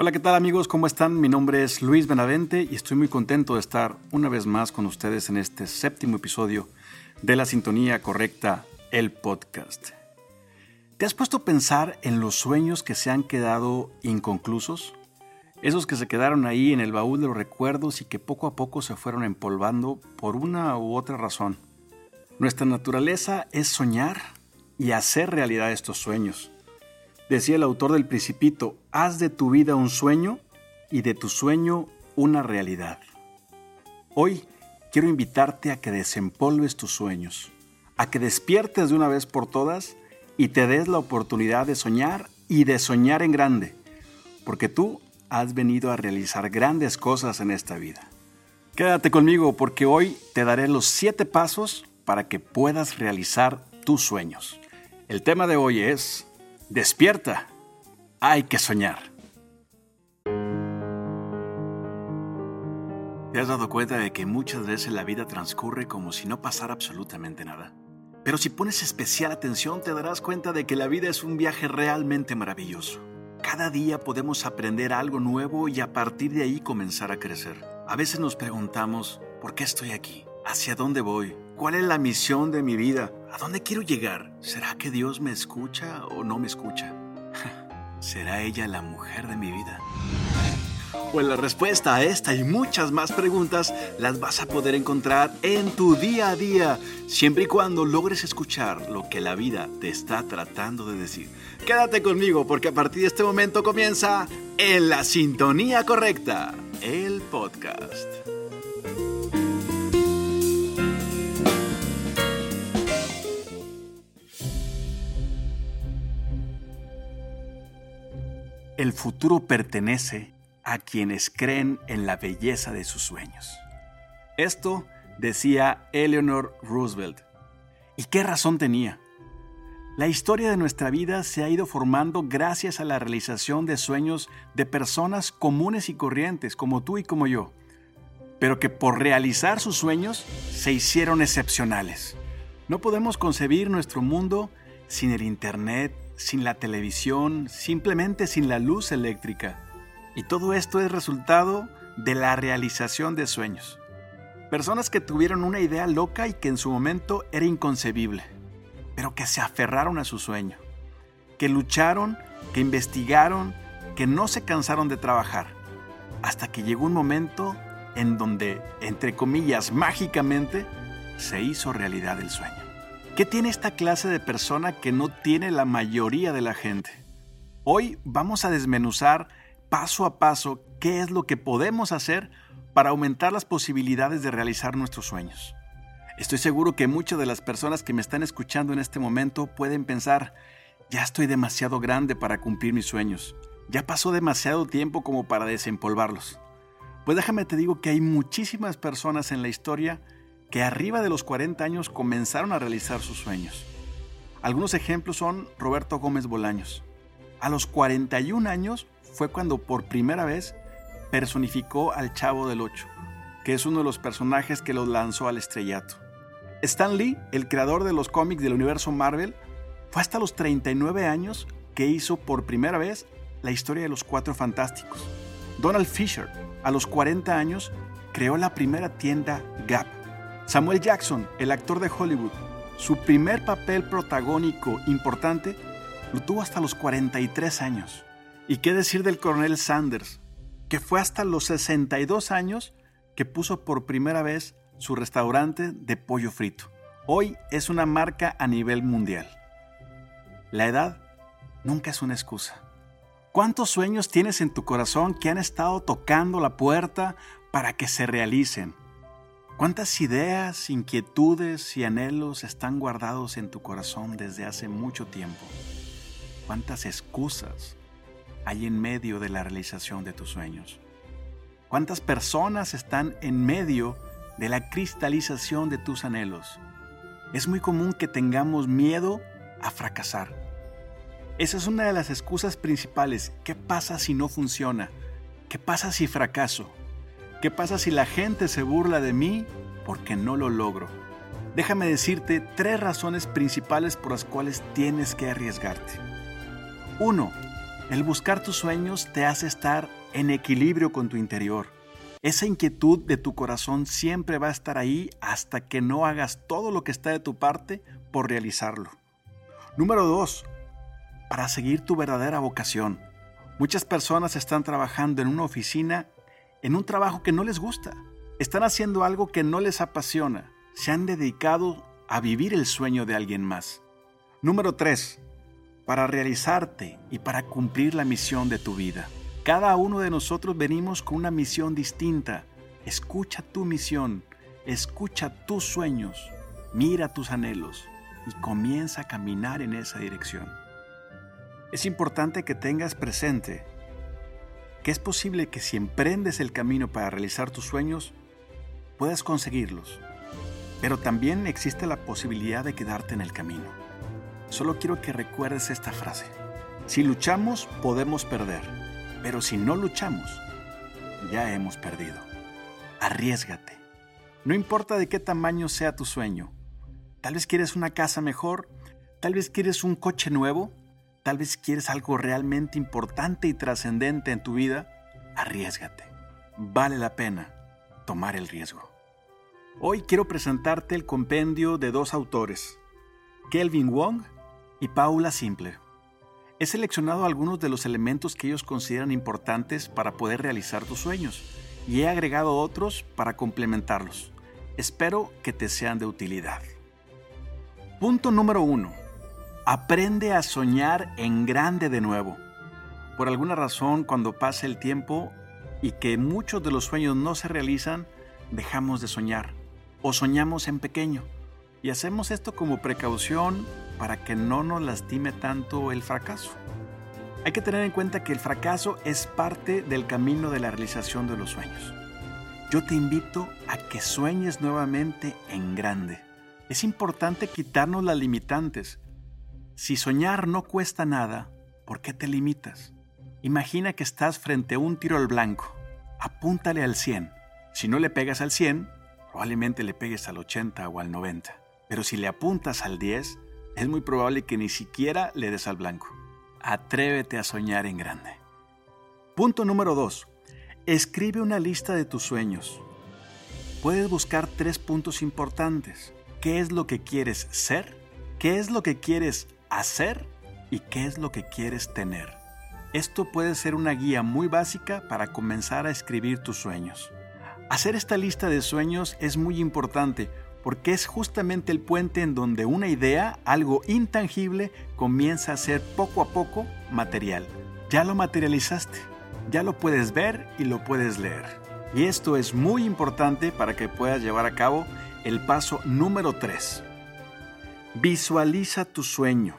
Hola, ¿qué tal amigos? ¿Cómo están? Mi nombre es Luis Benavente y estoy muy contento de estar una vez más con ustedes en este séptimo episodio de La Sintonía Correcta, el podcast. ¿Te has puesto a pensar en los sueños que se han quedado inconclusos? Esos que se quedaron ahí en el baúl de los recuerdos y que poco a poco se fueron empolvando por una u otra razón. Nuestra naturaleza es soñar y hacer realidad estos sueños. Decía el autor del Principito, haz de tu vida un sueño y de tu sueño una realidad. Hoy quiero invitarte a que desempolves tus sueños, a que despiertes de una vez por todas y te des la oportunidad de soñar y de soñar en grande, porque tú has venido a realizar grandes cosas en esta vida. Quédate conmigo porque hoy te daré los siete pasos para que puedas realizar tus sueños. El tema de hoy es Despierta, hay que soñar. ¿Te has dado cuenta de que muchas veces la vida transcurre como si no pasara absolutamente nada? Pero si pones especial atención te darás cuenta de que la vida es un viaje realmente maravilloso. Cada día podemos aprender algo nuevo y a partir de ahí comenzar a crecer. A veces nos preguntamos, ¿por qué estoy aquí? ¿Hacia dónde voy? ¿Cuál es la misión de mi vida? ¿A dónde quiero llegar? ¿Será que Dios me escucha o no me escucha? ¿Será ella la mujer de mi vida? Pues la respuesta a esta y muchas más preguntas las vas a poder encontrar en tu día a día, siempre y cuando logres escuchar lo que la vida te está tratando de decir. Quédate conmigo porque a partir de este momento comienza En la Sintonía Correcta, el podcast. El futuro pertenece a quienes creen en la belleza de sus sueños. Esto decía Eleanor Roosevelt. ¿Y qué razón tenía? La historia de nuestra vida se ha ido formando gracias a la realización de sueños de personas comunes y corrientes como tú y como yo, pero que por realizar sus sueños se hicieron excepcionales. No podemos concebir nuestro mundo sin el Internet, sin la televisión, simplemente sin la luz eléctrica. Y todo esto es resultado de la realización de sueños. Personas que tuvieron una idea loca y que en su momento era inconcebible, pero que se aferraron a su sueño, que lucharon, que investigaron, que no se cansaron de trabajar, hasta que llegó un momento en donde, entre comillas, mágicamente, se hizo realidad el sueño. ¿Qué tiene esta clase de persona que no tiene la mayoría de la gente? Hoy vamos a desmenuzar paso a paso qué es lo que podemos hacer para aumentar las posibilidades de realizar nuestros sueños. Estoy seguro que muchas de las personas que me están escuchando en este momento pueden pensar, ya estoy demasiado grande para cumplir mis sueños, ya pasó demasiado tiempo como para desempolvarlos. Pues déjame te digo que hay muchísimas personas en la historia que arriba de los 40 años comenzaron a realizar sus sueños. Algunos ejemplos son Roberto Gómez Bolaños. A los 41 años fue cuando por primera vez personificó al Chavo del Ocho, que es uno de los personajes que los lanzó al estrellato. Stan Lee, el creador de los cómics del universo Marvel, fue hasta los 39 años que hizo por primera vez la historia de los Cuatro Fantásticos. Donald Fisher, a los 40 años, creó la primera tienda Gap Samuel Jackson, el actor de Hollywood, su primer papel protagónico importante lo tuvo hasta los 43 años. ¿Y qué decir del coronel Sanders, que fue hasta los 62 años que puso por primera vez su restaurante de pollo frito? Hoy es una marca a nivel mundial. La edad nunca es una excusa. ¿Cuántos sueños tienes en tu corazón que han estado tocando la puerta para que se realicen? ¿Cuántas ideas, inquietudes y anhelos están guardados en tu corazón desde hace mucho tiempo? ¿Cuántas excusas hay en medio de la realización de tus sueños? ¿Cuántas personas están en medio de la cristalización de tus anhelos? Es muy común que tengamos miedo a fracasar. Esa es una de las excusas principales. ¿Qué pasa si no funciona? ¿Qué pasa si fracaso? ¿Qué pasa si la gente se burla de mí porque no lo logro? Déjame decirte tres razones principales por las cuales tienes que arriesgarte. Uno, El buscar tus sueños te hace estar en equilibrio con tu interior. Esa inquietud de tu corazón siempre va a estar ahí hasta que no hagas todo lo que está de tu parte por realizarlo. Número 2. Para seguir tu verdadera vocación. Muchas personas están trabajando en una oficina en un trabajo que no les gusta. Están haciendo algo que no les apasiona. Se han dedicado a vivir el sueño de alguien más. Número 3 para realizarte y para cumplir la misión de tu vida. Cada uno de nosotros venimos con una misión distinta. Escucha tu misión, escucha tus sueños, mira tus anhelos y comienza a caminar en esa dirección. Es importante que tengas presente es posible que si emprendes el camino para realizar tus sueños, puedas conseguirlos. Pero también existe la posibilidad de quedarte en el camino. Solo quiero que recuerdes esta frase. Si luchamos, podemos perder, pero si no luchamos, ya hemos perdido. Arriesgate. No importa de qué tamaño sea tu sueño. Tal vez quieres una casa mejor, tal vez quieres un coche nuevo, tal vez quieres algo realmente importante y trascendente en tu vida. Arriesgate. Vale la pena tomar el riesgo. Hoy quiero presentarte el compendio de dos autores, Kelvin Wong y Paula Simpler. He seleccionado algunos de los elementos que ellos consideran importantes para poder realizar tus sueños y he agregado otros para complementarlos. Espero que te sean de utilidad. Punto número 1. Aprende a soñar en grande de nuevo. Por alguna razón, cuando pasa el tiempo y que muchos de los sueños no se realizan, dejamos de soñar o soñamos en pequeño. Y hacemos esto como precaución para que no nos lastime tanto el fracaso. Hay que tener en cuenta que el fracaso es parte del camino de la realización de los sueños. Yo te invito a que sueñes nuevamente en grande. Es importante quitarnos las limitantes. Si soñar no cuesta nada, ¿por qué te limitas? Imagina que estás frente a un tiro al blanco. Apúntale al 100. Si no le pegas al 100, probablemente le pegues al 80 o al 90. Pero si le apuntas al 10, es muy probable que ni siquiera le des al blanco. Atrévete a soñar en grande. Punto número 2. Escribe una lista de tus sueños. Puedes buscar tres puntos importantes. ¿Qué es lo que quieres ser? ¿Qué es lo que quieres hacer? ¿Y qué es lo que quieres tener? Esto puede ser una guía muy básica para comenzar a escribir tus sueños. Hacer esta lista de sueños es muy importante porque es justamente el puente en donde una idea, algo intangible, comienza a ser poco a poco material. Ya lo materializaste, ya lo puedes ver y lo puedes leer. Y esto es muy importante para que puedas llevar a cabo el paso número 3. Visualiza tu sueño.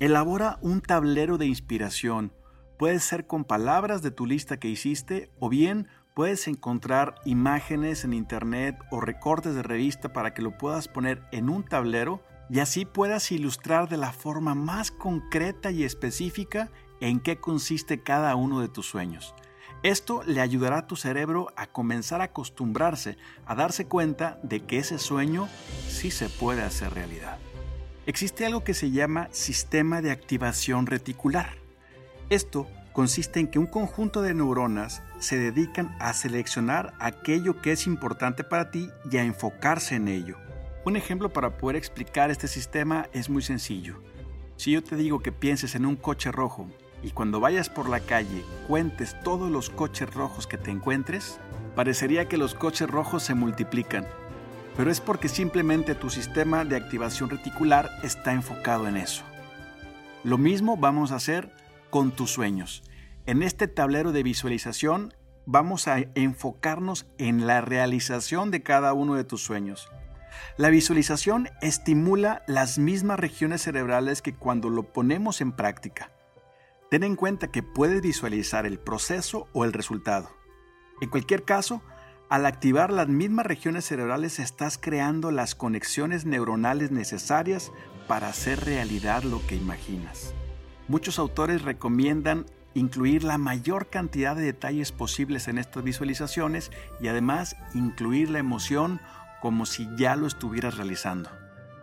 Elabora un tablero de inspiración. Puede ser con palabras de tu lista que hiciste o bien Puedes encontrar imágenes en internet o recortes de revista para que lo puedas poner en un tablero y así puedas ilustrar de la forma más concreta y específica en qué consiste cada uno de tus sueños. Esto le ayudará a tu cerebro a comenzar a acostumbrarse a darse cuenta de que ese sueño sí se puede hacer realidad. Existe algo que se llama sistema de activación reticular. Esto consiste en que un conjunto de neuronas se dedican a seleccionar aquello que es importante para ti y a enfocarse en ello. Un ejemplo para poder explicar este sistema es muy sencillo. Si yo te digo que pienses en un coche rojo y cuando vayas por la calle cuentes todos los coches rojos que te encuentres, parecería que los coches rojos se multiplican, pero es porque simplemente tu sistema de activación reticular está enfocado en eso. Lo mismo vamos a hacer con tus sueños. En este tablero de visualización vamos a enfocarnos en la realización de cada uno de tus sueños. La visualización estimula las mismas regiones cerebrales que cuando lo ponemos en práctica. Ten en cuenta que puedes visualizar el proceso o el resultado. En cualquier caso, al activar las mismas regiones cerebrales estás creando las conexiones neuronales necesarias para hacer realidad lo que imaginas. Muchos autores recomiendan incluir la mayor cantidad de detalles posibles en estas visualizaciones y además incluir la emoción como si ya lo estuvieras realizando.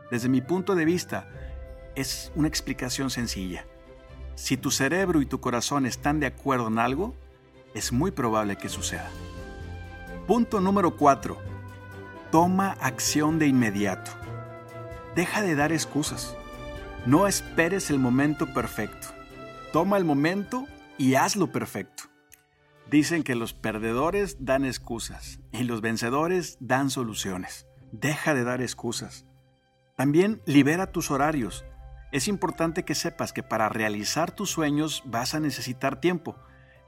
Desde mi punto de vista, es una explicación sencilla. Si tu cerebro y tu corazón están de acuerdo en algo, es muy probable que suceda. Punto número 4. Toma acción de inmediato. Deja de dar excusas. No esperes el momento perfecto. Toma el momento y hazlo perfecto. Dicen que los perdedores dan excusas y los vencedores dan soluciones. Deja de dar excusas. También libera tus horarios. Es importante que sepas que para realizar tus sueños vas a necesitar tiempo.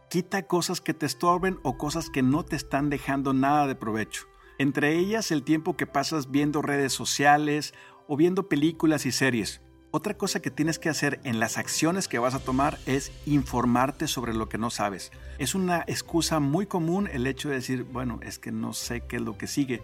Quita cosas que te estorben o cosas que no te están dejando nada de provecho. Entre ellas el tiempo que pasas viendo redes sociales o viendo películas y series. Otra cosa que tienes que hacer en las acciones que vas a tomar es informarte sobre lo que no sabes. Es una excusa muy común el hecho de decir, bueno, es que no sé qué es lo que sigue.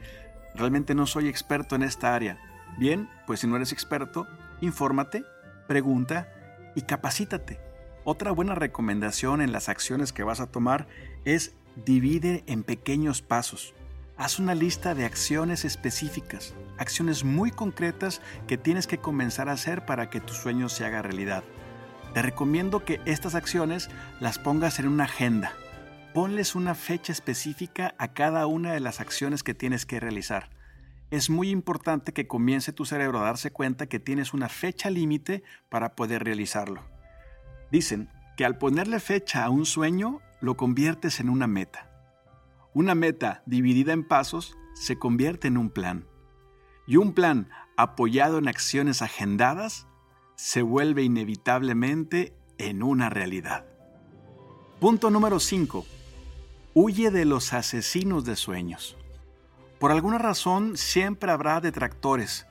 Realmente no soy experto en esta área. Bien, pues si no eres experto, infórmate, pregunta y capacítate. Otra buena recomendación en las acciones que vas a tomar es divide en pequeños pasos. Haz una lista de acciones específicas, acciones muy concretas que tienes que comenzar a hacer para que tu sueño se haga realidad. Te recomiendo que estas acciones las pongas en una agenda. Ponles una fecha específica a cada una de las acciones que tienes que realizar. Es muy importante que comience tu cerebro a darse cuenta que tienes una fecha límite para poder realizarlo. Dicen que al ponerle fecha a un sueño, lo conviertes en una meta. Una meta dividida en pasos se convierte en un plan. Y un plan apoyado en acciones agendadas se vuelve inevitablemente en una realidad. Punto número 5. Huye de los asesinos de sueños. Por alguna razón siempre habrá detractores,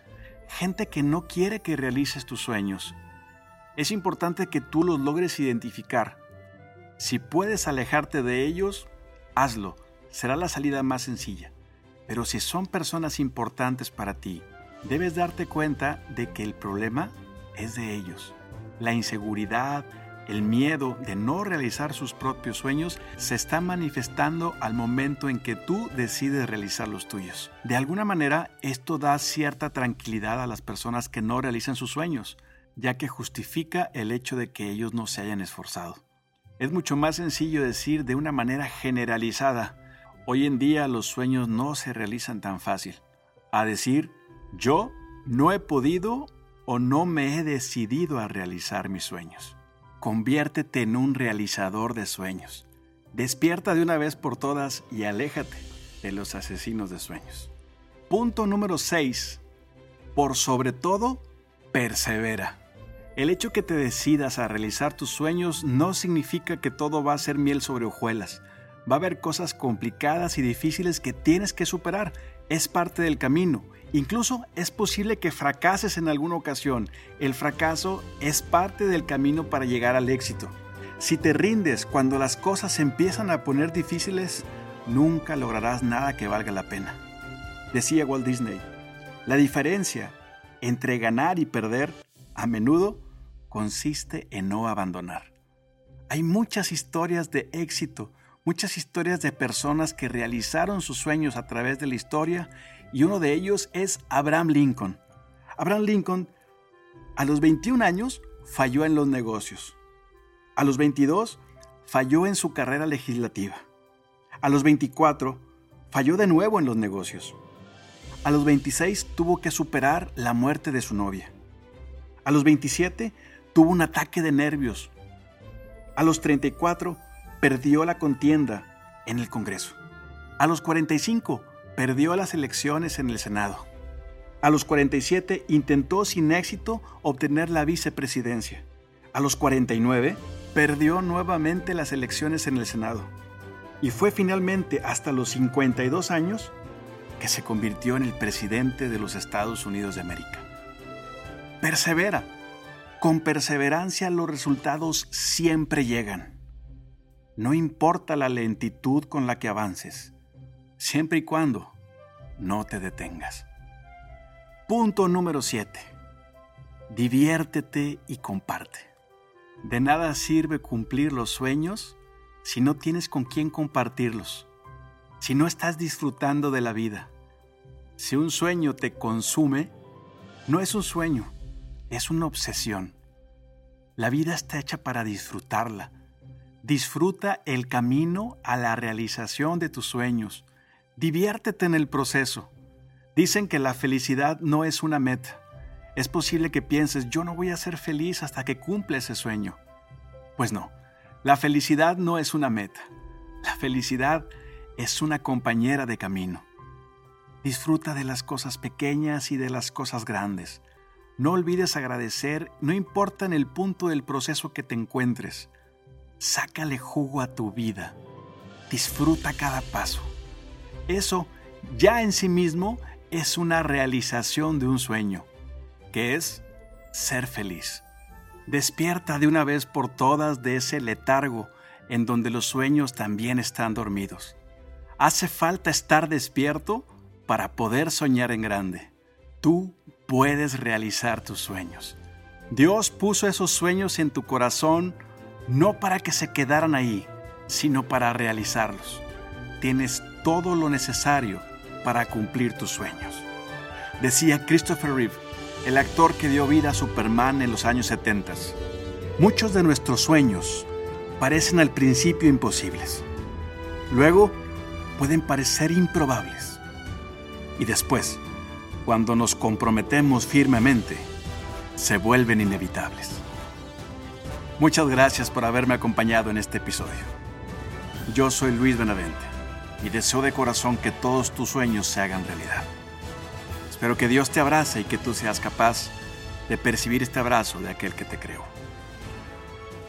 gente que no quiere que realices tus sueños. Es importante que tú los logres identificar. Si puedes alejarte de ellos, hazlo será la salida más sencilla. Pero si son personas importantes para ti, debes darte cuenta de que el problema es de ellos. La inseguridad, el miedo de no realizar sus propios sueños se está manifestando al momento en que tú decides realizar los tuyos. De alguna manera, esto da cierta tranquilidad a las personas que no realizan sus sueños, ya que justifica el hecho de que ellos no se hayan esforzado. Es mucho más sencillo decir de una manera generalizada, Hoy en día los sueños no se realizan tan fácil. A decir, yo no he podido o no me he decidido a realizar mis sueños. Conviértete en un realizador de sueños. Despierta de una vez por todas y aléjate de los asesinos de sueños. Punto número 6. Por sobre todo, persevera. El hecho que te decidas a realizar tus sueños no significa que todo va a ser miel sobre hojuelas va a haber cosas complicadas y difíciles que tienes que superar. Es parte del camino. Incluso es posible que fracases en alguna ocasión. El fracaso es parte del camino para llegar al éxito. Si te rindes cuando las cosas se empiezan a poner difíciles, nunca lograrás nada que valga la pena. Decía Walt Disney, la diferencia entre ganar y perder a menudo consiste en no abandonar. Hay muchas historias de éxito muchas historias de personas que realizaron sus sueños a través de la historia y uno de ellos es Abraham Lincoln. Abraham Lincoln a los 21 años falló en los negocios. A los 22 falló en su carrera legislativa. A los 24 falló de nuevo en los negocios. A los 26 tuvo que superar la muerte de su novia. A los 27 tuvo un ataque de nervios. A los 34 perdió la contienda en el Congreso. A los 45 perdió las elecciones en el Senado. A los 47 intentó sin éxito obtener la vicepresidencia. A los 49 perdió nuevamente las elecciones en el Senado. Y fue finalmente hasta los 52 años que se convirtió en el presidente de los Estados Unidos de América. Persevera. Con perseverancia los resultados siempre llegan. No importa la lentitud con la que avances, siempre y cuando no te detengas. Punto número 7. Diviértete y comparte. De nada sirve cumplir los sueños si no tienes con quién compartirlos, si no estás disfrutando de la vida. Si un sueño te consume, no es un sueño, es una obsesión. La vida está hecha para disfrutarla. Disfruta el camino a la realización de tus sueños. Diviértete en el proceso. Dicen que la felicidad no es una meta. Es posible que pienses, yo no voy a ser feliz hasta que cumpla ese sueño. Pues no, la felicidad no es una meta. La felicidad es una compañera de camino. Disfruta de las cosas pequeñas y de las cosas grandes. No olvides agradecer, no importa en el punto del proceso que te encuentres. Sácale jugo a tu vida. Disfruta cada paso. Eso ya en sí mismo es una realización de un sueño, que es ser feliz. Despierta de una vez por todas de ese letargo en donde los sueños también están dormidos. Hace falta estar despierto para poder soñar en grande. Tú puedes realizar tus sueños. Dios puso esos sueños en tu corazón no para que se quedaran ahí, sino para realizarlos. Tienes todo lo necesario para cumplir tus sueños. Decía Christopher Reeve, el actor que dio vida a Superman en los años 70. Muchos de nuestros sueños parecen al principio imposibles. Luego pueden parecer improbables. Y después, cuando nos comprometemos firmemente, se vuelven inevitables. Muchas gracias por haberme acompañado en este episodio. Yo soy Luis Benavente y deseo de corazón que todos tus sueños se hagan realidad. Espero que Dios te abrace y que tú seas capaz de percibir este abrazo de aquel que te creó.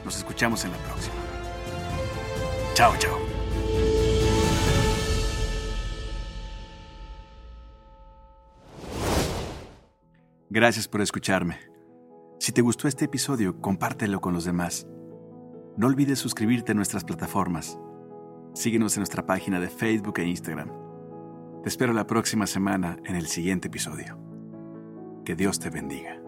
Nos escuchamos en la próxima. Chao, chao. Gracias por escucharme. Si te gustó este episodio, compártelo con los demás. No olvides suscribirte a nuestras plataformas Síguenos en nuestra página de Facebook e Instagram. Te espero la próxima semana en el siguiente episodio. Que Dios te bendiga.